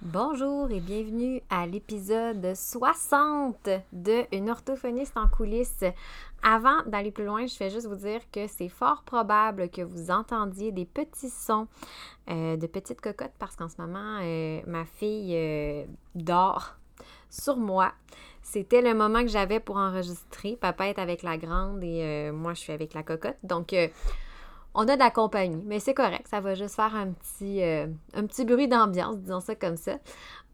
Bonjour et bienvenue à l'épisode 60 de Une orthophoniste en coulisses. Avant d'aller plus loin, je vais juste vous dire que c'est fort probable que vous entendiez des petits sons euh, de petites cocottes parce qu'en ce moment, euh, ma fille euh, dort sur moi. C'était le moment que j'avais pour enregistrer. Papa est avec la grande et moi, je suis avec la cocotte. Donc, on a de la compagnie, mais c'est correct. Ça va juste faire un petit, un petit bruit d'ambiance, disons ça comme ça.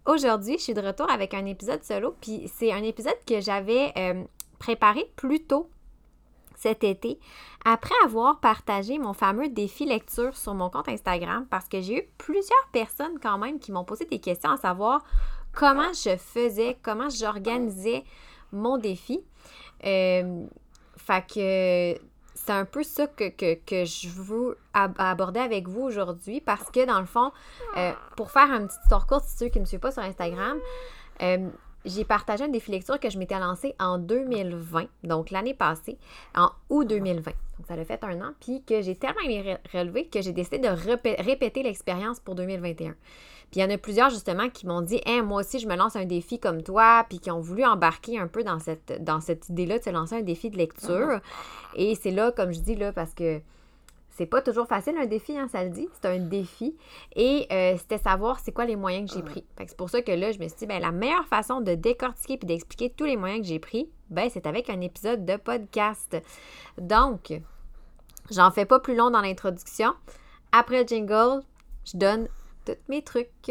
Aujourd'hui, je suis de retour avec un épisode solo, puis c'est un épisode que j'avais préparé plus tôt cet été après avoir partagé mon fameux défi lecture sur mon compte Instagram parce que j'ai eu plusieurs personnes quand même qui m'ont posé des questions à savoir comment je faisais, comment j'organisais mon défi. Euh, fait que c'est un peu ça que, je veux aborder avec vous aujourd'hui parce que dans le fond, euh, pour faire un petit histoire courte, ceux qui ne me suivent pas sur Instagram, euh, j'ai partagé un défi lecture que je m'étais lancé en 2020, donc l'année passée, en août 2020. Donc ça a fait un an, puis que j'ai tellement aimé relevé que j'ai décidé de répéter l'expérience pour 2021. Puis il y en a plusieurs justement qui m'ont dit hey, moi aussi je me lance un défi comme toi, puis qui ont voulu embarquer un peu dans cette, dans cette idée-là de se lancer un défi de lecture. Et c'est là, comme je dis là, parce que c'est pas toujours facile un défi, hein, ça le dit. C'est un défi. Et euh, c'était savoir c'est quoi les moyens que j'ai pris. c'est pour ça que là, je me suis dit, ben, la meilleure façon de décortiquer et d'expliquer tous les moyens que j'ai pris, ben, c'est avec un épisode de podcast. Donc, j'en fais pas plus long dans l'introduction. Après le jingle, je donne tous mes trucs.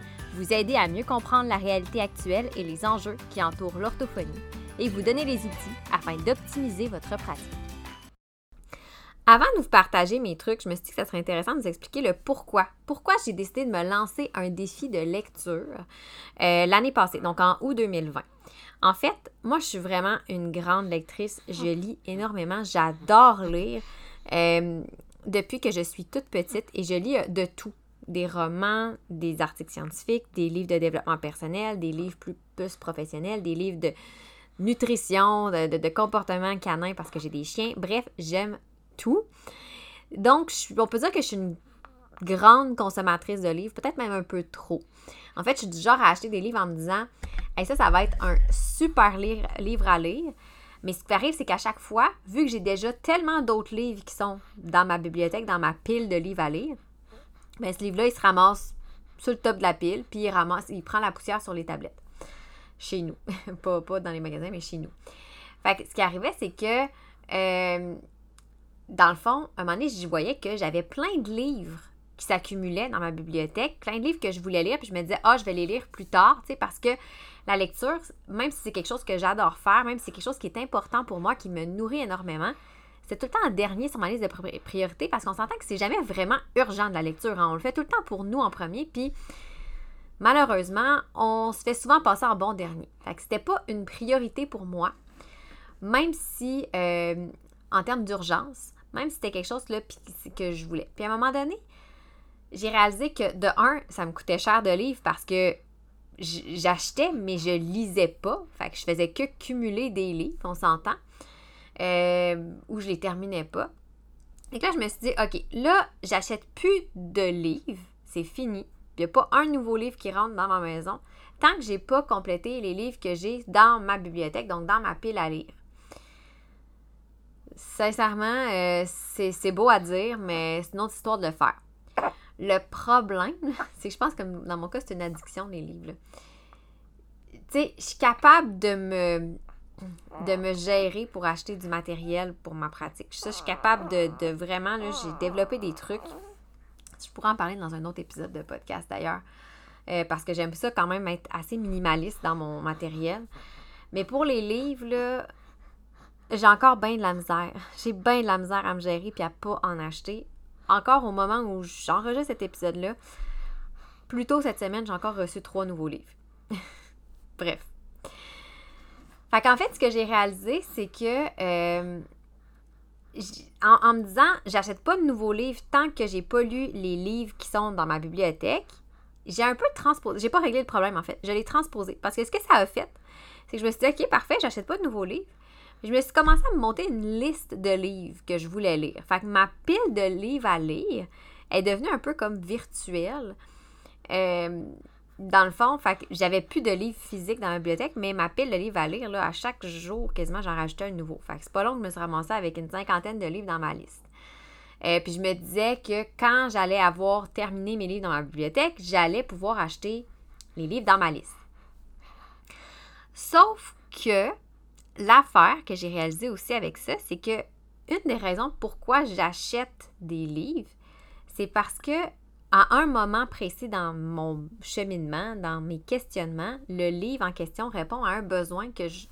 Vous aider à mieux comprendre la réalité actuelle et les enjeux qui entourent l'orthophonie et vous donner les outils afin d'optimiser votre pratique. Avant de vous partager mes trucs, je me suis dit que ça serait intéressant de vous expliquer le pourquoi. Pourquoi j'ai décidé de me lancer un défi de lecture euh, l'année passée, donc en août 2020. En fait, moi, je suis vraiment une grande lectrice. Je lis énormément. J'adore lire euh, depuis que je suis toute petite et je lis euh, de tout. Des romans, des articles scientifiques, des livres de développement personnel, des livres plus, professionnels, des livres de, nutrition, de, comportement canin parce que j'ai des chiens. Bref, j'aime tout. Donc, on peut dire que je suis une grande consommatrice de livres, peut-être même un peu trop. En fait, je suis du genre à acheter des livres en me disant hey, ça, ça va être un super livre à lire. Mais ce qui arrive, c'est qu'à chaque fois, vu que j'ai déjà tellement d'autres livres qui sont dans ma bibliothèque, dans ma pile de livres à lire, bien, ce livre-là, il se ramasse sur le top de la pile, puis il ramasse, il prend la poussière sur les tablettes chez nous. pas, pas dans les magasins, mais chez nous. Fait que ce qui arrivait, c'est que, euh, dans le fond, à un moment donné, je voyais que j'avais plein de livres qui s'accumulaient dans ma bibliothèque, plein de livres que je voulais lire, puis je me disais, ah, je vais les lire plus tard, tu sais, parce que la lecture, même si c'est quelque chose que j'adore faire, même si c'est quelque chose qui est important pour moi, qui me nourrit énormément, c'est tout le temps en dernier sur ma liste de priorités parce qu'on s'entend que c'est jamais vraiment urgent de la lecture. Hein. On le fait tout le temps pour nous en premier, puis malheureusement, on se fait souvent passer en bon dernier. Fait que c'était pas une priorité pour moi, même si, euh, en termes d'urgence, même si c'était quelque chose là, que je voulais. Puis à un moment donné, j'ai réalisé que de un, ça me coûtait cher de livres parce que j'achetais, mais je lisais pas. Fait que je faisais que cumuler des livres, on s'entend, euh, ou je les terminais pas. Et là, je me suis dit, OK, là, j'achète plus de livres, c'est fini il n'y a pas un nouveau livre qui rentre dans ma maison tant que je n'ai pas complété les livres que j'ai dans ma bibliothèque, donc dans ma pile à lire. Sincèrement, euh, c'est beau à dire, mais c'est une autre histoire de le faire. Le problème, c'est que je pense que dans mon cas, c'est une addiction, les livres. Tu sais, je suis capable de me, de me gérer pour acheter du matériel pour ma pratique. Ça, je suis capable de, vraiment, j'ai développé des trucs je pourrais en parler dans un autre épisode de podcast d'ailleurs. Euh, parce que j'aime ça quand même être assez minimaliste dans mon matériel. Mais pour les livres, là, j'ai encore bien de la misère. J'ai bien de la misère à me gérer puis à pas en acheter. Encore au moment où j'enregistre cet épisode-là, plus tôt cette semaine, j'ai encore reçu trois nouveaux livres. Bref. Fait fait, ce que j'ai réalisé, c'est que euh, en, me disant, j'achète pas de nouveaux livres tant que j'ai pas lu les livres qui sont dans ma bibliothèque, j'ai un peu transposé. J'ai pas réglé le problème en fait. Je l'ai transposé. Parce que ce que ça a fait, c'est que je me suis dit, OK, parfait, j'achète pas de nouveaux livres. Je me suis commencé à me monter une liste de livres que je voulais lire. Fait que ma pile de livres à lire est devenue un peu comme virtuelle. Euh, dans le fond, j'avais plus de livres physiques dans ma bibliothèque, mais ma pile de livres à lire, à chaque jour, quasiment, j'en rajoutais un nouveau. Fait c'est pas long que je me suis ramassée avec une cinquantaine de livres dans ma liste. euh, puis je me disais que quand j'allais avoir terminé mes livres dans ma bibliothèque, j'allais pouvoir acheter les livres dans ma liste. Sauf que l'affaire que j'ai réalisée aussi avec ça, c'est que une des raisons pourquoi j'achète des livres, c'est parce que à un moment précis dans mon cheminement, dans mes questionnements, le livre en question répond à un besoin que je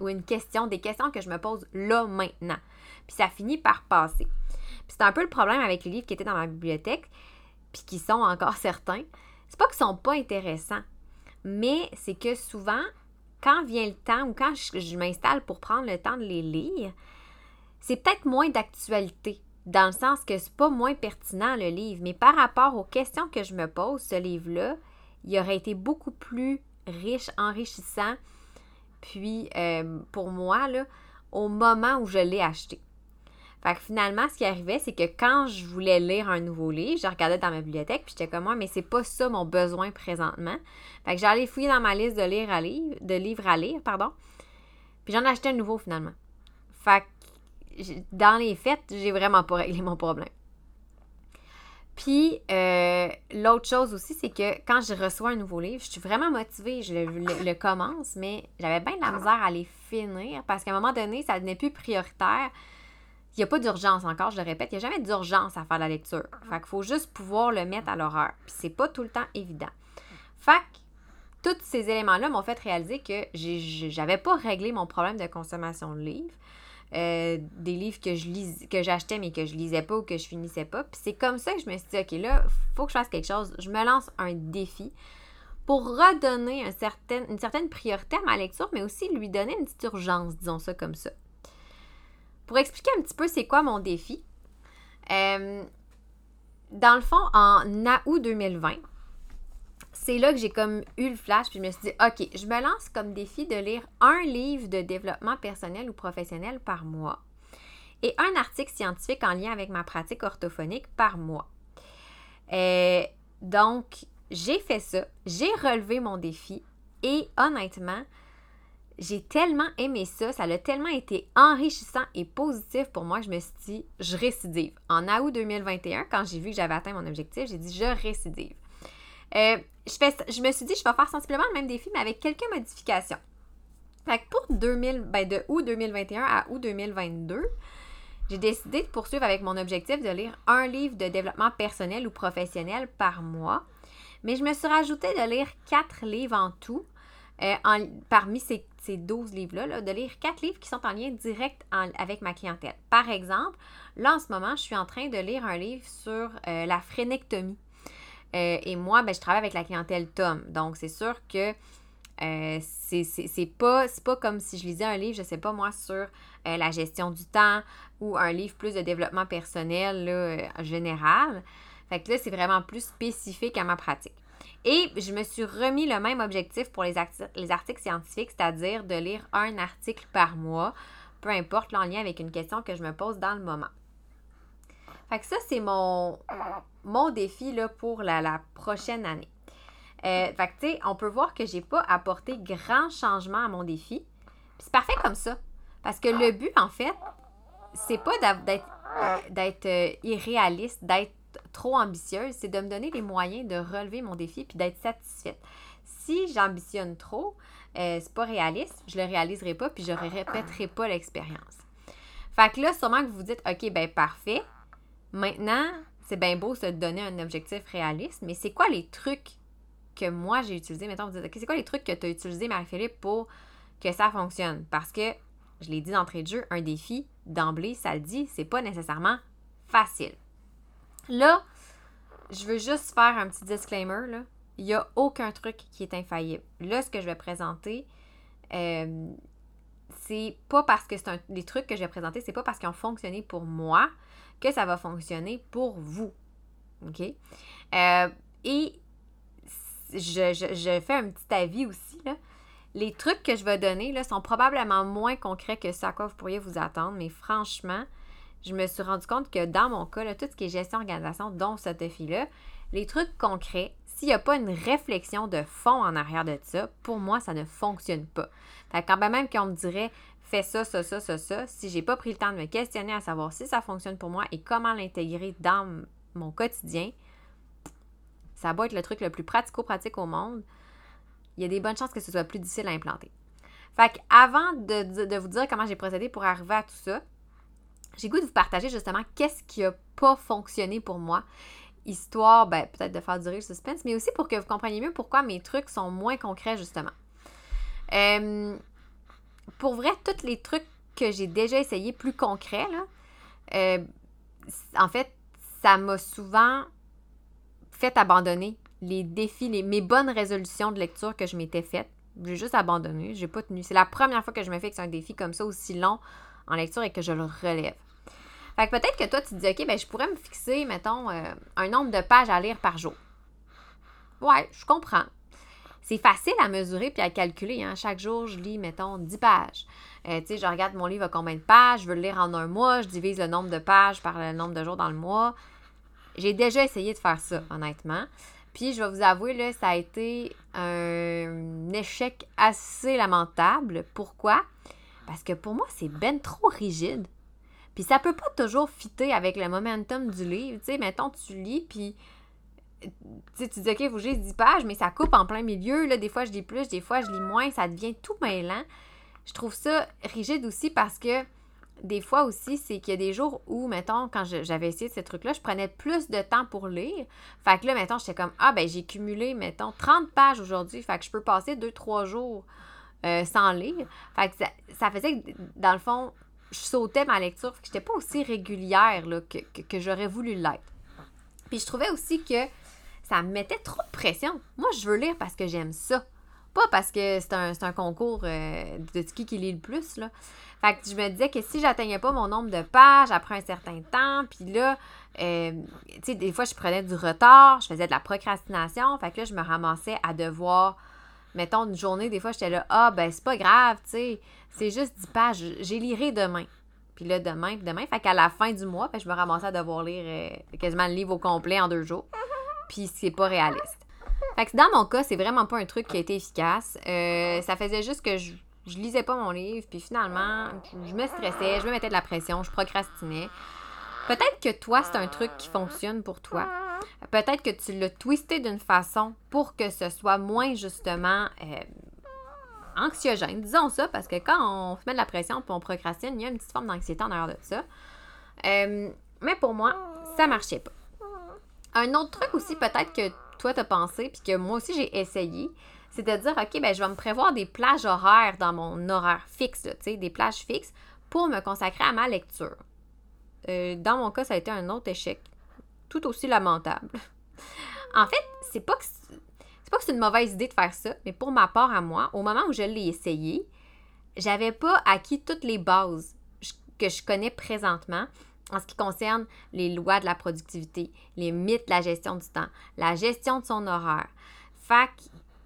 ou une question, des questions que je me pose là maintenant. Puis ça finit par passer. Puis c'est un peu le problème avec les livres qui étaient dans ma bibliothèque, puis qui sont encore certains. C'est pas qu'ils sont pas intéressants, mais c'est que souvent, quand vient le temps ou quand je m'installe pour prendre le temps de les lire, c'est peut-être moins d'actualité dans le sens que c'est pas moins pertinent le livre, mais par rapport aux questions que je me pose, ce livre-là, il aurait été beaucoup plus riche, enrichissant, puis euh, pour moi, là, au moment où je l'ai acheté. Fait que finalement, ce qui arrivait, c'est que quand je voulais lire un nouveau livre, je regardais dans ma bibliothèque, puis j'étais comme moi, mais c'est pas ça mon besoin présentement. Fait que j'allais fouiller dans ma liste de, lire à lire, de livres à lire, pardon. Puis j'en achetais un nouveau finalement. Fait que dans les faits, j'ai vraiment pas réglé mon problème. Puis, euh, l'autre chose aussi, c'est que quand je reçois un nouveau livre, je suis vraiment motivée, je le, commence, mais j'avais bien de la misère à les finir parce qu'à un moment donné, ça n'est plus prioritaire. Il n'y a pas d'urgence encore, je le répète, il n'y a jamais d'urgence à faire la lecture. Fait qu'il faut juste pouvoir le mettre à l'horreur. Puis c'est pas tout le temps évident. Fait que tous ces éléments-là m'ont fait réaliser que j'avais pas réglé mon problème de consommation de livres. Euh, des livres que je lis, que j'achetais mais que je lisais pas ou que je finissais pas. Puis c'est comme ça que je me suis dit, OK, là, faut que je fasse quelque chose. Je me lance un défi pour redonner une certaine priorité à ma lecture, mais aussi lui donner une petite urgence, disons ça comme ça. Pour expliquer un petit peu c'est quoi mon défi, euh, dans le fond, en août 2020, c'est là que j'ai comme eu le flash, puis je me suis dit, OK, je me lance comme défi de lire un livre de développement personnel ou professionnel par mois et un article scientifique en lien avec ma pratique orthophonique par mois. Euh, donc, j'ai fait ça, j'ai relevé mon défi et honnêtement, j'ai tellement aimé ça, ça a tellement été enrichissant et positif pour moi, je me suis dit, je récidive. En août 2021, quand j'ai vu que j'avais atteint mon objectif, j'ai dit, je récidive. Euh, je, me suis dit, je vais faire sensiblement le même défi, mais avec quelques modifications. Fait que pour 2000, ben de août 2021 à août 2022, j'ai décidé de poursuivre avec mon objectif de lire un livre de développement personnel ou professionnel par mois. Mais je me suis rajouté de lire quatre livres en tout, euh, parmi ces, ces 12 livres-là, de lire quatre livres qui sont en lien direct avec ma clientèle. Par exemple, là en ce moment, je suis en train de lire un livre sur euh, la phrénectomie. Euh, et moi, ben, je travaille avec la clientèle Tom. Donc, c'est sûr que euh, c'est pas, pas comme si je lisais un livre, je sais pas moi, sur euh, la gestion du temps ou un livre plus de développement personnel là, général. Fait que là, c'est vraiment plus spécifique à ma pratique. Et je me suis remis le même objectif pour les, les articles scientifiques, c'est-à-dire de lire un article par mois, peu importe en lien avec une question que je me pose dans le moment. Fait que ça, c'est mon, mon défi pour la, prochaine année. Euh, fait que, on peut voir que j'ai pas apporté grand changement à mon défi. C'est parfait comme ça. Parce que le but, en fait, c'est pas d'être euh, irréaliste, d'être trop ambitieuse, c'est de me donner les moyens de relever mon défi puis d'être satisfaite. Si j'ambitionne trop, euh, c'est pas réaliste, je le réaliserai pas puis je répéterai pas l'expérience. Fait que là, sûrement que vous vous dites, OK, ben parfait. Maintenant, c'est bien beau se donner un objectif réaliste, mais c'est quoi les trucs que moi j'ai utilisés? Mettons, vous dites, c'est quoi les trucs que tu as utilisés, Marie-Philippe, pour que ça fonctionne? Parce que, je l'ai dit d'entrée de jeu, un défi, d'emblée, ça le dit, c'est pas nécessairement facile. Là, je veux juste faire un petit disclaimer, là. Il n'y a aucun truc qui est infaillible. Là, ce que je vais présenter, euh, c'est pas parce que c'est un, les trucs que j'ai présentés, c'est pas parce qu'ils ont fonctionné pour moi que ça va fonctionner pour vous. OK? Euh, et je, fais un petit avis aussi. Là. Les trucs que je vais donner là, sont probablement moins concrets que ce à quoi vous pourriez vous attendre, mais franchement, je me suis rendu compte que dans mon cas, là, tout ce qui est gestion organisation, dont ce défi-là, les trucs concrets, s'il n'y a pas une réflexion de fond en arrière de ça, pour moi, ça ne fonctionne pas. Fait quand même qu'on me dirait fais ça, ça, ça, ça, ça, si j'ai pas pris le temps de me questionner à savoir si ça fonctionne pour moi et comment l'intégrer dans mon quotidien, ça va être le truc le plus pratico-pratique au monde. Il y a des bonnes chances que ce soit plus difficile à implanter. Fait avant de, vous dire comment j'ai procédé pour arriver à tout ça, j'ai goût de vous partager justement qu'est-ce qui n'a pas fonctionné pour moi histoire, ben, peut-être de faire durer le suspense, mais aussi pour que vous compreniez mieux pourquoi mes trucs sont moins concrets, justement. Euh, pour vrai, tous les trucs que j'ai déjà essayé plus concrets, euh, en fait, ça m'a souvent fait abandonner les défis, mes bonnes résolutions de lecture que je m'étais faites. J'ai juste abandonné, j'ai pas tenu. C'est la première fois que je me fixe un défi comme ça aussi long en lecture et que je le relève. Fait peut-être que toi, tu te dis, OK, ben, je pourrais me fixer, mettons, euh, un nombre de pages à lire par jour. Ouais, je comprends. C'est facile à mesurer puis à calculer. Hein. Chaque jour, je lis, mettons, 10 pages. Euh, tu sais, je regarde mon livre à combien de pages, je veux le lire en un mois, je divise le nombre de pages par le nombre de jours dans le mois. J'ai déjà essayé de faire ça, honnêtement. Puis, je vais vous avouer, là, ça a été un échec assez lamentable. Pourquoi? Parce que pour moi, c'est ben trop rigide. Puis ça peut pas toujours fitter avec le momentum du livre. Tu sais, mettons, tu lis, puis tu dis, OK, faut que 10 pages, mais ça coupe en plein milieu. Là, des fois, je lis plus, des fois, je lis moins. Ça devient tout mêlant. Je trouve ça rigide aussi parce que des fois aussi, c'est qu'il y a des jours où, mettons, quand j'avais essayé ces trucs-là, je prenais plus de temps pour lire. Fait que là, mettons, j'étais comme, ah, ben, j'ai cumulé, mettons, 30 pages aujourd'hui. Fait que je peux passer 2-3 jours euh, sans lire. Fait que ça, ça faisait que, dans le fond, je sautais ma lecture, que j'étais pas aussi régulière que, j'aurais voulu l'être. Puis je trouvais aussi que ça me mettait trop de pression. Moi, je veux lire parce que j'aime ça. Pas parce que c'est un, concours euh, de qui qui lit le plus. Fait que je me disais que si j'atteignais pas mon nombre de pages après un certain temps, puis là, euh, tu sais, des fois, je prenais du retard, je faisais de la procrastination. Fait que là, je me ramassais à devoir mettons, une journée, des fois, j'étais là, ah, ben, c'est pas grave, tu sais, c'est juste 10 pages, j'ai lirai demain. Puis là, demain, puis demain. Fait qu'à la fin du mois, ben, je me ramassais à devoir lire euh, quasiment le livre au complet en deux jours. Puis c'est pas réaliste. Fait que dans mon cas, c'est vraiment pas un truc qui a été efficace. Euh, ça faisait juste que je, je lisais pas mon livre, puis finalement, je me stressais, je me mettais de la pression, je procrastinais. Peut-être que toi, c'est un truc qui fonctionne pour toi. Peut-être que tu l'as twisté d'une façon pour que ce soit moins justement euh, anxiogène. Disons ça, parce que quand on se met de la pression et on procrastine, il y a une petite forme d'anxiété en arrière de ça. Euh, mais pour moi, ça marchait pas. Un autre truc aussi, peut-être que toi t'as pensé, puis que moi aussi j'ai essayé, c'est de dire, OK, ben, je vais me prévoir des plages horaires dans mon horaire fixe, tu sais, des plages fixes pour me consacrer à ma lecture. Euh, dans mon cas, ça a été un autre échec tout aussi lamentable. En fait, c'est pas que c'est pas que c'est une mauvaise idée de faire ça, mais pour ma part à moi, au moment où je l'ai essayé, j'avais pas acquis toutes les bases que je connais présentement en ce qui concerne les lois de la productivité, les mythes de la gestion du temps, la gestion de son horaire. Fait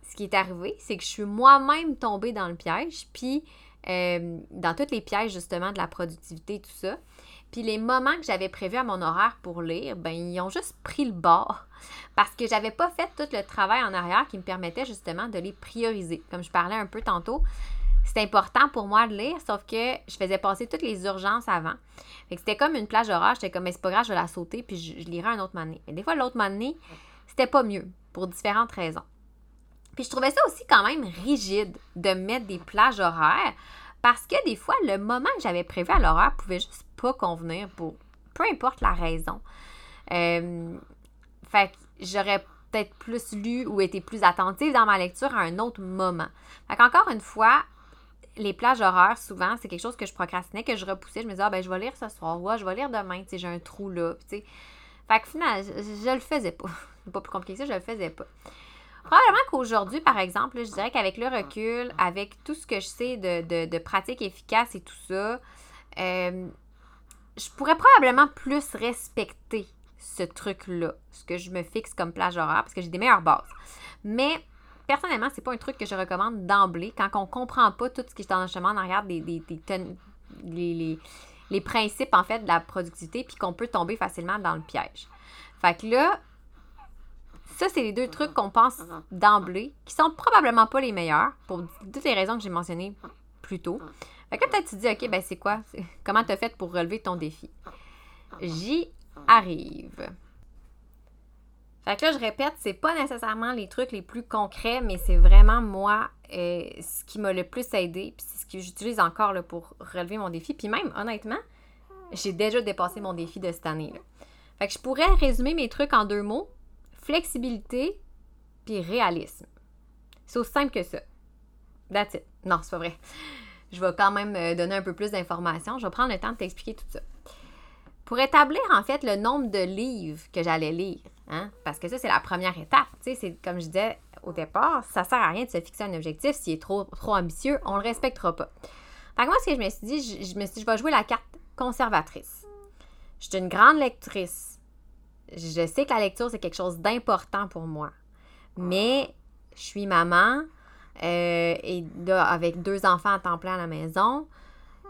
ce qui est arrivé, c'est que je suis moi-même tombée dans le piège, puis euh, dans tous les pièges justement de la productivité, tout ça. Puis les moments que j'avais prévus à mon horaire pour lire, ben ils ont juste pris le bord parce que j'avais pas fait tout le travail en arrière qui me permettait justement de les prioriser. Comme je parlais un peu tantôt, c'est important pour moi de lire, sauf que je faisais passer toutes les urgences avant. Fait que c'était comme une plage horaire, j'étais comme mais c'est pas grave, je vais la sauter puis je, lirai un autre moment Mais des fois l'autre moment c'était pas mieux pour différentes raisons. Puis je trouvais ça aussi quand même rigide de mettre des plages horaires parce que des fois, le moment que j'avais prévu à l'horaire pouvait juste pas convenir pour peu importe la raison. Euh, fait que j'aurais peut-être plus lu ou été plus attentive dans ma lecture à un autre moment. Fait qu'encore une fois, les plages horaires, souvent, c'est quelque chose que je procrastinais, que je repoussais. Je me disais, ah, ben, je vais lire ce soir, ou je vais lire demain, tu sais, j'ai un trou là, tu sais. Fait que finalement, je, je, le faisais pas. pas plus compliqué que ça, je le faisais pas. Probablement qu'aujourd'hui, par exemple, je dirais qu'avec le recul, avec tout ce que je sais de, de, de pratiques efficaces et tout ça, euh, je pourrais probablement plus respecter ce truc-là, ce que je me fixe comme plage horaire, parce que j'ai des meilleures bases. Mais personnellement, c'est pas un truc que je recommande d'emblée quand on comprend pas tout ce qui est dans le chemin en arrière des, des, les, les, principes en fait de la productivité, puis qu'on peut tomber facilement dans le piège. Fait que là, ça, c'est les deux trucs qu'on pense d'emblée, qui sont probablement pas les meilleurs, pour toutes les raisons que j'ai mentionnées plus tôt. Fait que peut-être tu te dis, OK, ben c'est quoi? Comment tu as fait pour relever ton défi? J'y arrive. Fait que là, je répète, c'est pas nécessairement les trucs les plus concrets, mais c'est vraiment moi euh, ce qui m'a le plus aidé, puis c'est ce que j'utilise encore là, pour relever mon défi. Puis même, honnêtement, j'ai déjà dépassé mon défi de cette année. Là. Fait que je pourrais résumer mes trucs en deux mots flexibilité puis réalisme. C'est aussi simple que ça. That's it. Non, c'est pas vrai. Je vais quand même euh, donner un peu plus d'informations. Je vais prendre le temps de t'expliquer tout ça. Pour établir en fait le nombre de livres que j'allais lire, hein, parce que ça, c'est la première étape. C'est comme je disais au départ, ça sert à rien de se fixer un objectif. S'il est trop, trop ambitieux, on le respectera pas. Fait que moi, ce que je me suis dit, je, me suis dit, je vais jouer la carte conservatrice. Je suis une grande lectrice. Je sais que la lecture, c'est quelque chose d'important pour moi. Mais je suis maman euh, et avec deux enfants à temps plein à la maison.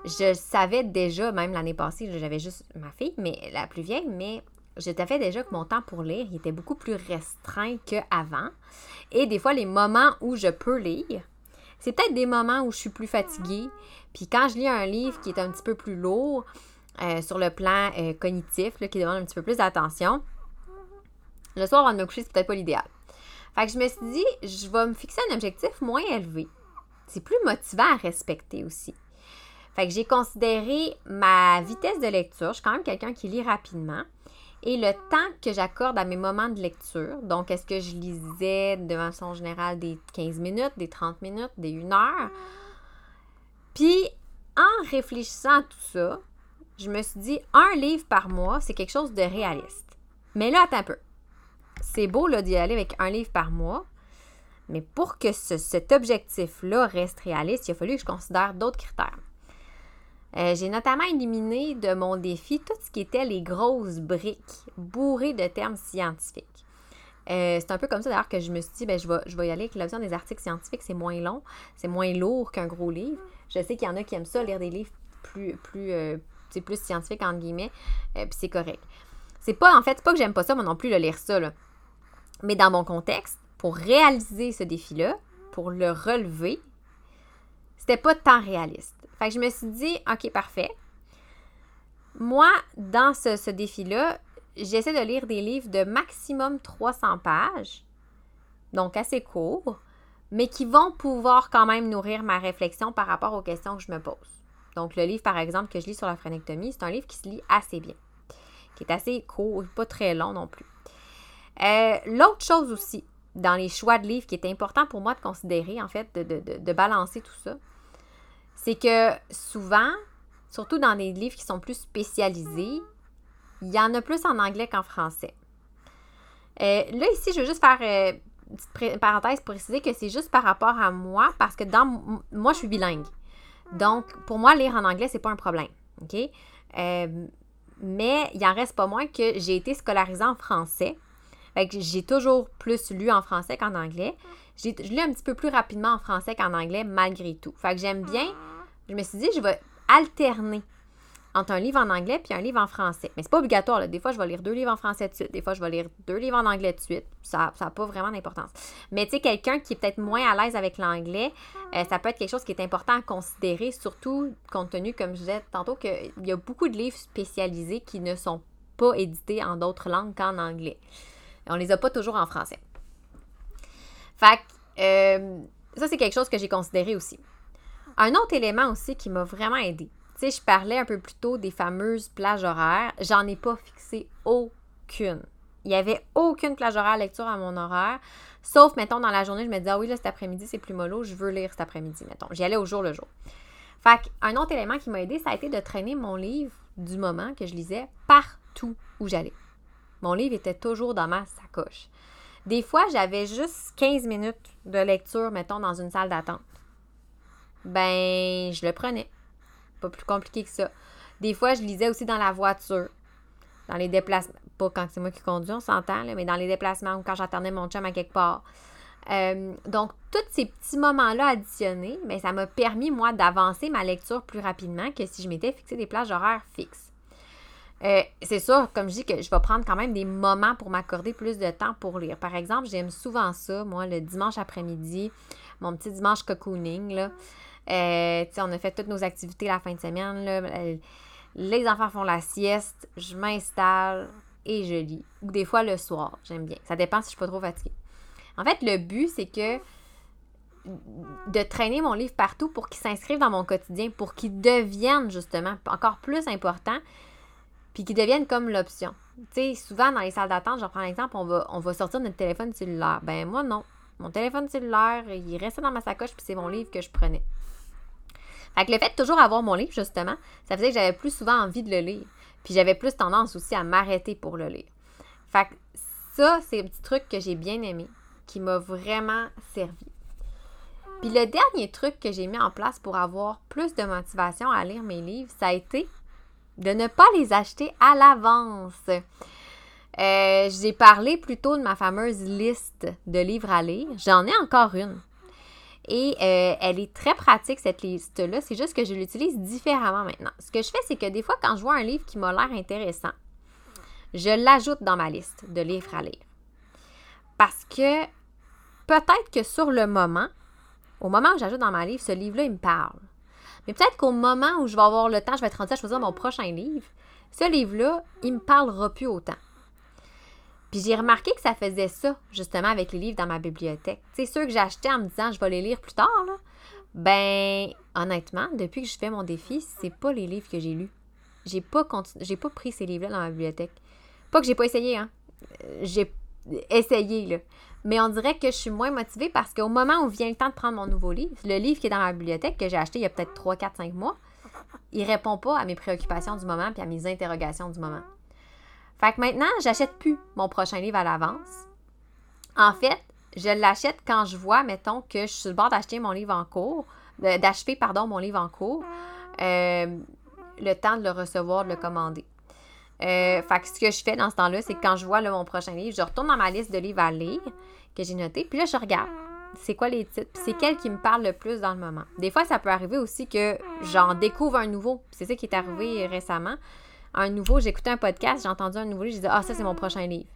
Je savais déjà, même l'année passée, j'avais juste ma fille, mais la plus vieille, mais je fait déjà que mon temps pour lire il était beaucoup plus restreint qu'avant. Et des fois, les moments où je peux lire, c'est peut-être des moments où je suis plus fatiguée. Puis quand je lis un livre qui est un petit peu plus lourd euh, sur le plan euh, cognitif, qui demande un petit peu plus d'attention, le soir avant de me coucher, c'est peut-être pas l'idéal. Fait que je me suis dit, je vais me fixer un objectif moins élevé. C'est plus motivant à respecter aussi. Fait j'ai considéré ma vitesse de lecture. Je suis quand même quelqu'un qui lit rapidement et le temps que j'accorde à mes moments de lecture. Donc, est-ce que je lisais de façon générale des 15 minutes, des 30 minutes, des 1 heure? Puis, en réfléchissant à tout ça, je me suis dit, un livre par mois, c'est quelque chose de réaliste. Mais là, attends un peu. C'est beau d'y aller avec un livre par mois, mais pour que cet objectif-là reste réaliste, il a fallu que je considère d'autres critères. Euh, j'ai notamment éliminé de mon défi tout ce qui était les grosses briques bourrées de termes scientifiques. Euh, c'est un peu comme ça d'ailleurs que je me suis dit, ben, je, vais, y aller avec l'option des articles scientifiques, c'est moins long, c'est moins lourd qu'un gros livre. Je sais qu'il y en a qui aiment ça, lire des livres plus, plus, euh, plus scientifiques, entre guillemets, puis c'est correct. C'est pas, en fait, pas que j'aime pas ça, moi non plus, le lire ça, là. Mais dans mon contexte, pour réaliser ce défi-là, pour le relever, c'était pas tant réaliste. Fait que je me suis dit, OK, parfait. Moi, dans ce, défi-là, j'essaie de lire des livres de maximum 300 pages, donc assez courts, mais qui vont pouvoir quand même nourrir ma réflexion par rapport aux questions que je me pose. Donc, le livre, par exemple, que je lis sur la phrénectomie, c'est un livre qui se lit assez bien, qui est assez court, pas très long non plus. Euh, l'autre chose aussi, dans les choix de livres qui est important pour moi de considérer, en fait, de balancer tout ça, c'est que souvent, surtout dans des livres qui sont plus spécialisés, il y en a plus en anglais qu'en français. Euh, là, ici, je veux juste faire euh, une petite parenthèse pour préciser que c'est juste par rapport à moi, parce que dans moi, je suis bilingue. Donc, pour moi, lire en anglais, c'est pas un problème. OK? Mais il en reste pas moins que j'ai été scolarisée en français. J'ai toujours plus lu en français qu'en anglais. Je lis un petit peu plus rapidement en français qu'en anglais, malgré tout. Fait que j'aime bien je me suis dit, je vais alterner entre un livre en anglais puis un livre en français. Mais c'est pas obligatoire. Des fois, je vais lire deux livres en français de suite. Des fois, je vais lire deux livres en anglais de suite. Ça n'a pas vraiment d'importance. Mais tu sais, quelqu'un qui est peut-être moins à l'aise avec l'anglais, euh, ça peut être quelque chose qui est important à considérer, surtout compte tenu, comme je disais tantôt, qu'il y a beaucoup de livres spécialisés qui ne sont pas édités en d'autres langues qu'en anglais. On les a pas toujours en français. Fait euh, ça, c'est quelque chose que j'ai considéré aussi. Un autre élément aussi qui m'a vraiment aidé. Tu sais, je parlais un peu plus tôt des fameuses plages horaires. J'en ai pas fixé aucune. Il n'y avait aucune plage horaire lecture à mon horaire. Sauf, mettons, dans la journée, je me disais, ah oui, là, cet après-midi, c'est plus mollo, je veux lire cet après-midi, mettons. J'y allais au jour le jour. Fait un autre élément qui m'a aidé, ça a été de traîner mon livre du moment que je lisais partout où j'allais. Mon livre était toujours dans ma sacoche. Des fois, j'avais juste 15 minutes de lecture, mettons, dans une salle d'attente. Ben, je le prenais. Pas plus compliqué que ça. Des fois, je lisais aussi dans la voiture, dans les déplacements. Pas quand c'est moi qui conduis, on s'entend, mais dans les déplacements ou quand j'attendais mon chum à quelque part. Euh, donc, tous ces petits moments-là additionnés, mais ça m'a permis, moi, d'avancer ma lecture plus rapidement que si je m'étais fixé des plages horaires fixes. Euh, c'est sûr, comme je dis, que je vais prendre quand même des moments pour m'accorder plus de temps pour lire. Par exemple, j'aime souvent ça, moi, le dimanche après-midi, mon petit dimanche cocooning, là. Euh, on a fait toutes nos activités la fin de semaine, là. Les enfants font la sieste, je m'installe et je lis. Ou des fois le soir, j'aime bien. Ça dépend si je suis pas trop fatiguée. En fait, le but, c'est que de traîner mon livre partout pour qu'il s'inscrive dans mon quotidien, pour qu'il devienne justement encore plus important, puis qu'il devienne comme l'option. Tu sais, souvent dans les salles d'attente, je reprends l'exemple, on va, on va sortir notre téléphone cellulaire. Ben moi, non. Mon téléphone cellulaire, il restait dans ma sacoche, puis c'est mon livre que je prenais. Fait que le fait de toujours avoir mon livre, justement, ça faisait que j'avais plus souvent envie de le lire. Puis j'avais plus tendance aussi à m'arrêter pour le lire. Fait que ça, c'est un petit truc que j'ai bien aimé qui m'a vraiment servi. Puis le dernier truc que j'ai mis en place pour avoir plus de motivation à lire mes livres, ça a été de ne pas les acheter à l'avance. Euh, j'ai parlé plutôt de ma fameuse liste de livres à lire. J'en ai encore une. Et euh, elle est très pratique, cette liste-là. C'est juste que je l'utilise différemment maintenant. Ce que je fais, c'est que des fois, quand je vois un livre qui m'a l'air intéressant, je l'ajoute dans ma liste de livres à lire. Parce que peut-être que sur le moment, au moment où j'ajoute dans ma livre, ce livre-là, il me parle. Mais peut-être qu'au moment où je vais avoir le temps, je vais être rendue à choisir mon prochain livre, ce livre-là, il me parlera plus autant. Puis j'ai remarqué que ça faisait ça, justement, avec les livres dans ma bibliothèque. C'est ceux que j'achetais en me disant je vais les lire plus tard, là. Ben, honnêtement, depuis que je fais mon défi, c'est pas les livres que j'ai lus. J'ai pas, pas pris ces livres-là dans ma bibliothèque. Pas que j'ai pas essayé, hein. Euh, j'ai essayé, là. Mais on dirait que je suis moins motivée parce qu'au moment où vient le temps de prendre mon nouveau livre, le livre qui est dans ma bibliothèque, que j'ai acheté il y a peut-être 3, 4, 5 mois, il répond pas à mes préoccupations du moment puis à mes interrogations du moment. Fait que maintenant, j'achète plus mon prochain livre à l'avance. En fait, je l'achète quand je vois, mettons, que je suis sur le bord d'acheter mon livre en cours, d'achever, pardon, mon livre en cours, euh, le temps de le recevoir, de le commander. Euh, fait que ce que je fais dans ce temps-là, c'est que quand je vois mon prochain livre, je retourne dans ma liste de livres à lire que j'ai noté, puis là, je regarde. C'est quoi les titres? c'est quel qui me parle le plus dans le moment. Des fois, ça peut arriver aussi que j'en découvre un nouveau. C'est ça qui est arrivé récemment. Un nouveau, j'écoutais un podcast, j'ai entendu un nouveau livre, j'ai dit Ah, ça, c'est mon prochain livre.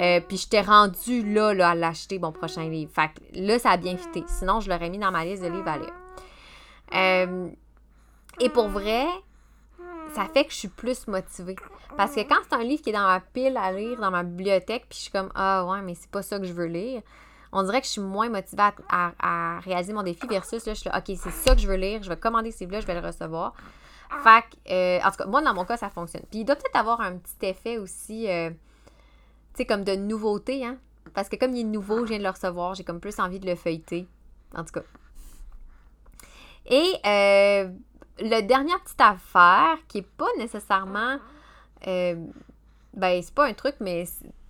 Euh, puis je t'ai rendu là, là à l'acheter, mon prochain livre. Fait que là, ça a bien fité. Sinon, je l'aurais mis dans ma liste de livres à lire. Euh, et pour vrai, ça fait que je suis plus motivée. Parce que quand c'est un livre qui est dans ma pile à lire, dans ma bibliothèque, puis je suis comme Ah ouais, mais c'est pas ça que je veux lire, on dirait que je suis moins motivée à, réaliser mon défi versus là, je suis là, OK, c'est ça que je veux lire, je vais commander ce livre-là, je vais le recevoir. Fait que, euh, en tout cas, moi, dans mon cas, ça fonctionne. Puis il doit peut-être avoir un petit effet aussi, euh, tu sais, comme de nouveauté, hein. Parce que comme il est nouveau, je viens de le recevoir, j'ai comme plus envie de le feuilleter. En tout cas. Et euh, le dernière petite affaire qui est pas nécessairement. Euh, ben, c'est pas un truc, mais.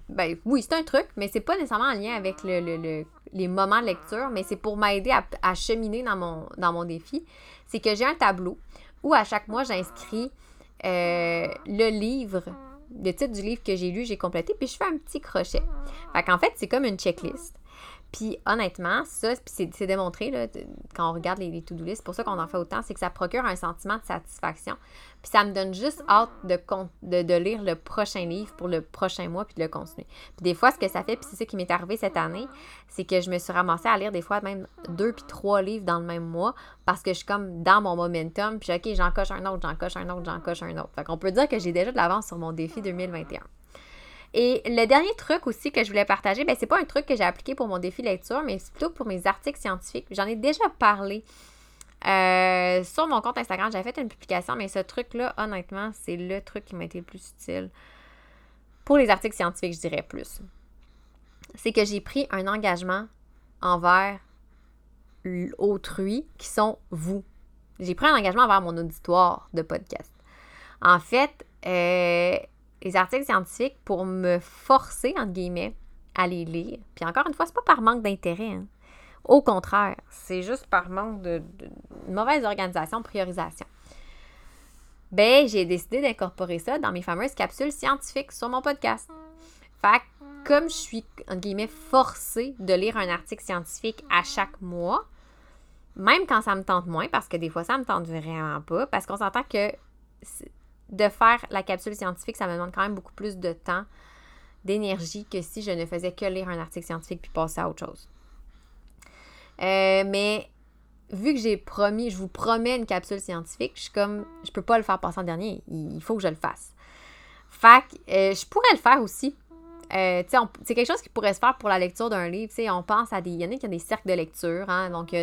Ben, oui, c'est un truc, mais c'est pas nécessairement en lien avec le, les moments de lecture, mais c'est pour m'aider à, cheminer dans mon, dans mon défi. C'est que j'ai un tableau où à chaque mois, j'inscris euh, le livre, le titre du livre que j'ai lu, j'ai complété, puis je fais un petit crochet. Fait qu'en fait, c'est comme une checklist. Puis honnêtement, ça, c'est démontré là, quand on regarde les, to-do list, pour ça qu'on en fait autant, c'est que ça procure un sentiment de satisfaction. Puis ça me donne juste hâte de, lire le prochain livre pour le prochain mois puis de le continuer. Puis des fois, ce que ça fait, puis c'est ça qui m'est arrivé cette année, c'est que je me suis ramassée à lire des fois même deux puis trois livres dans le même mois parce que je suis comme dans mon momentum. Puis OK, j'en coche un autre, j'en coche un autre, j'en coche un autre. Fait qu'on peut dire que j'ai déjà de l'avance sur mon défi 2021. Et le dernier truc aussi que je voulais partager, ben, c'est pas un truc que j'ai appliqué pour mon défi lecture, mais plutôt pour mes articles scientifiques. J'en ai déjà parlé euh, sur mon compte Instagram. J'avais fait une publication, mais ce truc-là, honnêtement, c'est le truc qui m'a été le plus utile. Pour les articles scientifiques, je dirais plus. C'est que j'ai pris un engagement envers autrui qui sont vous. J'ai pris un engagement envers mon auditoire de podcast. En fait, euh, les articles scientifiques pour me forcer, entre guillemets, à les lire. Puis encore une fois, c'est pas par manque d'intérêt. hein. Au contraire, c'est juste par manque de, mauvaise organisation, priorisation. Ben, j'ai décidé d'incorporer ça dans mes fameuses capsules scientifiques sur mon podcast. Fait que, comme je suis, entre guillemets, forcée de lire un article scientifique à chaque mois, même quand ça me tente moins, parce que des fois, ça me tente vraiment pas, parce qu'on s'entend que de faire la capsule scientifique, ça me demande quand même beaucoup plus de temps, d'énergie que si je ne faisais que lire un article scientifique puis passer à autre chose. Euh, mais vu que j'ai promis, je vous promets une capsule scientifique, je suis comme, je peux pas le faire passer en dernier. Il faut que je le fasse. Fait que euh, je pourrais le faire aussi. Euh, c'est quelque chose qui pourrait se faire pour la lecture d'un livre. On pense à des. Il y en a qui ont des cercles de lecture, hein, donc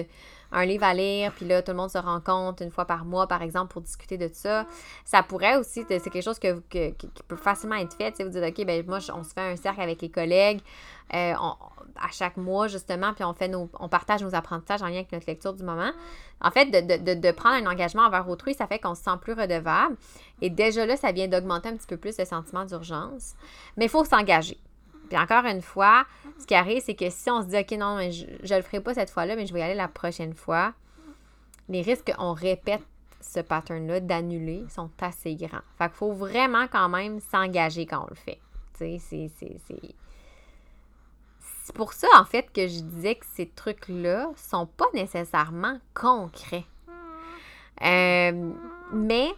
un livre à lire, puis là, tout le monde se rencontre une fois par mois, par exemple, pour discuter de ça. Ça pourrait aussi, c'est quelque chose que, que- qui peut facilement être fait. Vous dites, OK, ben moi, on se fait un cercle avec les collègues euh, à chaque mois, justement, puis on fait on partage nos apprentissages en lien avec notre lecture du moment. En fait, de- de- de prendre un engagement envers autrui, ça fait qu'on se sent plus redevable. Et déjà là, ça vient d'augmenter un petit peu plus le sentiment d'urgence. Mais il faut s'engager. Puis encore une fois, ce qui arrive, c'est que si on se dit, OK, non, mais je ne le ferai pas cette fois-là, mais je vais y aller la prochaine fois, les risques qu'on répète ce pattern-là d'annuler sont assez grands. Fait qu'il faut vraiment quand même s'engager quand on le fait. C'est... C'est pour ça, en fait, que je disais que ces trucs-là sont pas nécessairement concrets. Euh, mais,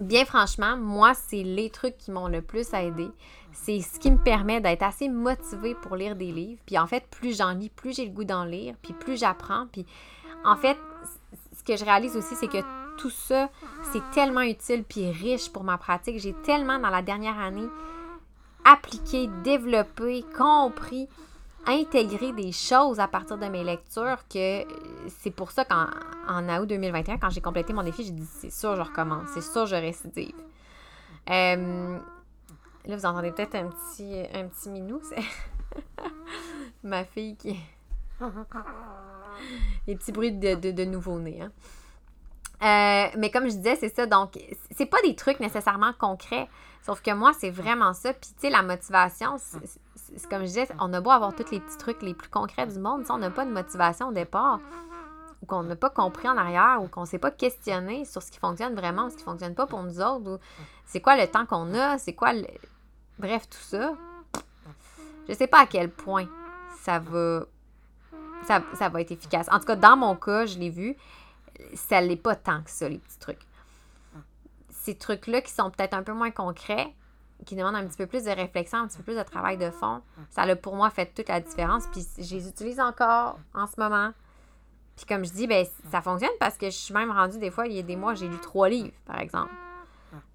bien franchement, moi, c'est les trucs qui m'ont le plus aidé. C'est ce qui me permet d'être assez motivée pour lire des livres. Puis en fait, plus j'en lis, plus j'ai le goût d'en lire, puis plus j'apprends. Puis en fait, ce que je réalise aussi, c'est que tout ça, c'est tellement utile puis riche pour ma pratique. J'ai tellement, dans la dernière année, appliqué, développé, compris, intégré des choses à partir de mes lectures que euh, c'est pour ça qu'en en août 2021, quand j'ai complété mon défi, j'ai dit c'est sûr je recommence, c'est sûr je récidive. Euh, là, vous entendez peut-être un petit, un petit minou, c'est ma fille qui. Les petits bruits de, de, nouveau-né. Hein. Euh, mais comme je disais, c'est ça. Donc, c'est pas des trucs nécessairement concrets. Sauf que moi, c'est vraiment ça. Puis, tu sais, la motivation, c'est comme je disais, on a beau avoir tous les petits trucs les plus concrets du monde. Si on n'a pas de motivation au départ, ou qu'on n'a pas compris en arrière, ou qu'on ne s'est pas questionné sur ce qui fonctionne vraiment, ce qui ne fonctionne pas pour nous autres, ou c'est quoi le temps qu'on a, c'est quoi le... Bref, tout ça. Je sais pas à quel point ça va ça, être efficace. En tout cas, dans mon cas, je l'ai vu, ça l'est pas tant que ça, les petits trucs. Ces trucs-là qui sont peut-être un peu moins concrets, qui demandent un petit peu plus de réflexion, un petit peu plus de travail de fond, ça a pour moi fait toute la différence. Puis je les utilise encore en ce moment. Puis comme je dis, ben ça fonctionne parce que je suis même rendue des fois, il y a des mois, j'ai lu trois livres, par exemple.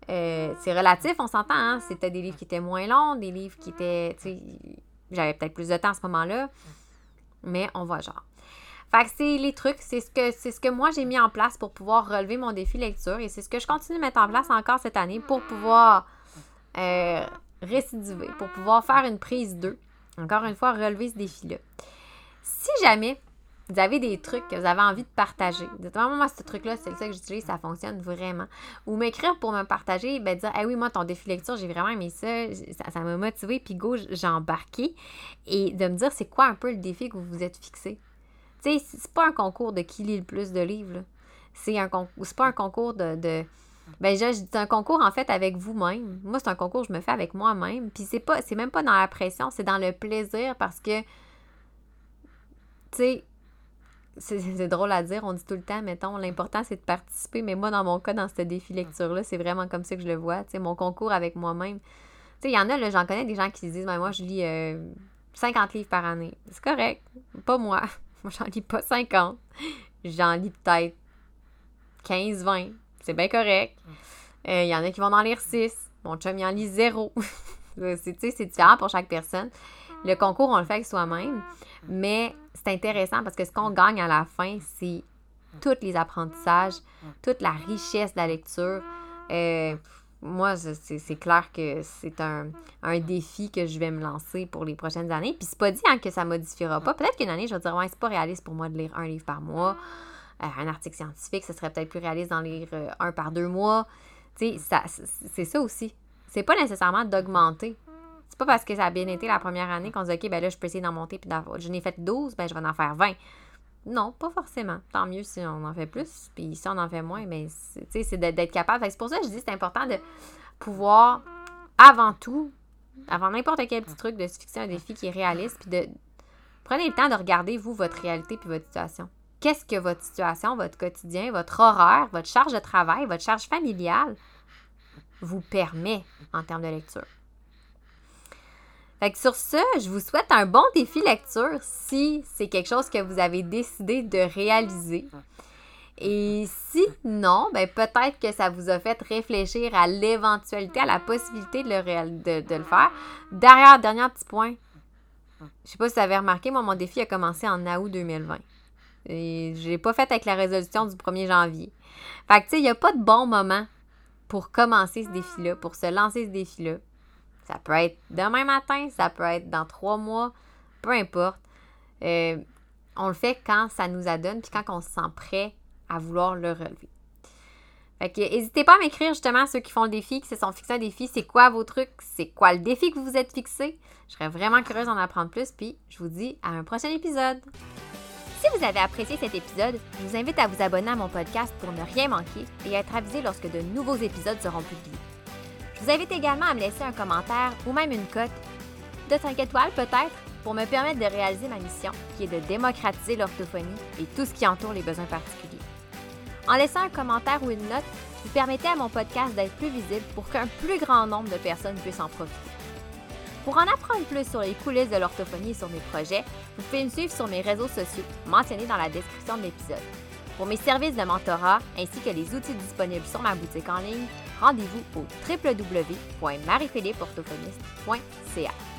Euh, c'est relatif, on s'entend. Hein? C'était des livres qui étaient moins longs, des livres qui étaient. J'avais peut-être plus de temps à ce moment-là. Mais on va genre. Fait que c'est les trucs, c'est ce que c'est ce que moi j'ai mis en place pour pouvoir relever mon défi lecture et c'est ce que je continue de mettre en place encore cette année pour pouvoir euh, récidiver, pour pouvoir faire une prise 2. Encore une fois, relever ce défi-là. Si jamais vous avez des trucs que vous avez envie de partager, dites moi, moi, ce truc-là, c'est ça que j'utilise, ça fonctionne vraiment. Ou m'écrire pour me partager, ben dire, ah oui, moi, ton défi lecture, j'ai vraiment aimé ça, ça m'a motivé, puis go, j'ai embarqué. Et de me dire, c'est quoi un peu le défi que vous vous êtes fixé? Tu sais, c'est pas un concours de qui lit le plus de livres. C'est un c'est pas un concours de. de ben, c'est un concours en fait avec vous-même. Moi, c'est un concours que je me fais avec moi-même. Puis c'est pas, c'est même pas dans la pression, c'est dans le plaisir parce que, tu sais, c'est, drôle à dire, on dit tout le temps, mettons, l'important c'est de participer, mais moi, dans mon cas, dans ce défi lecture-là, c'est vraiment comme ça que je le vois, tu sais, mon concours avec moi-même. Tu sais, il y en a, là, j'en connais des gens qui se disent, ben, moi, je lis euh, 50 livres par année. C'est correct, pas moi. Moi, j'en lis pas 50. J'en lis peut-être 15, 20. C'est bien correct. Euh, Il y en a qui vont en lire 6. Mon chum, il en lit 0. c'est, différent pour chaque personne. Le concours, on le fait avec soi-même. Mais c'est intéressant parce que ce qu'on gagne à la fin, c'est tous les apprentissages, toute la richesse de la lecture. Euh, moi, c'est clair que c'est un, un défi que je vais me lancer pour les prochaines années. Puis c'est pas dit hein, que ça modifiera pas. Peut-être qu'une année, je vais dire, ouais, c'est pas réaliste pour moi de lire un livre par mois. Euh, un article scientifique, ce serait peut-être plus réaliste d'en lire euh, un par deux mois. Tu sais, c'est ça aussi. C'est pas nécessairement d'augmenter. C'est pas parce que ça a bien été la première année qu'on se dit, OK, ben là, je peux essayer d'en monter, puis je n'ai fait 12, ben je vais en faire 20. Non, pas forcément. Tant mieux si on en fait plus, puis si on en fait moins, mais c'est d'être capable. C'est pour ça que je dis c'est important de pouvoir, avant tout, avant n'importe quel petit truc, de se fixer un défi qui est réaliste, puis de prenez le temps de regarder, vous, votre réalité puis votre situation. Qu'est-ce que votre situation, votre quotidien, votre horaire, votre charge de travail, votre charge familiale vous permet en termes de lecture? Fait que sur ce, je vous souhaite un bon défi lecture si c'est quelque chose que vous avez décidé de réaliser. Et si non, ben peut-être que ça vous a fait réfléchir à l'éventualité, à la possibilité de le, de, le faire. Derrière, dernier petit point. Je sais pas si vous avez remarqué, moi, mon défi a commencé en août 2020. Et je l'ai pas fait avec la résolution du 1er janvier. Fait que, tu sais, il n'y a pas de bon moment pour commencer ce défi-là, pour se lancer ce défi-là. Ça peut être demain matin, ça peut être dans trois mois, peu importe. Euh, on le fait quand ça nous adonne, puis quand on se sent prêt à vouloir le relever. Fait que n'hésitez pas à m'écrire justement ceux qui font le défi, qui se sont fixés un défi, c'est quoi vos trucs, c'est quoi le défi que vous vous êtes fixé? Je serais vraiment curieuse d'en apprendre plus, puis je vous dis à un prochain épisode. Si vous avez apprécié cet épisode, je vous invite à vous abonner à mon podcast pour ne rien manquer et être avisé lorsque de nouveaux épisodes seront publiés. Vous invite également à me laisser un commentaire ou même une cote de 5 étoiles peut-être pour me permettre de réaliser ma mission qui est de démocratiser l'orthophonie et tout ce qui entoure les besoins particuliers. En laissant un commentaire ou une note, vous permettez à mon podcast d'être plus visible pour qu'un plus grand nombre de personnes puissent en profiter. Pour en apprendre plus sur les coulisses de l'orthophonie et sur mes projets, vous pouvez me suivre sur mes réseaux sociaux mentionnés dans la description de l'épisode. Pour mes services de mentorat ainsi que les outils disponibles sur ma boutique en ligne, rendez-vous au www.mariephilippeorthophoniste.ca.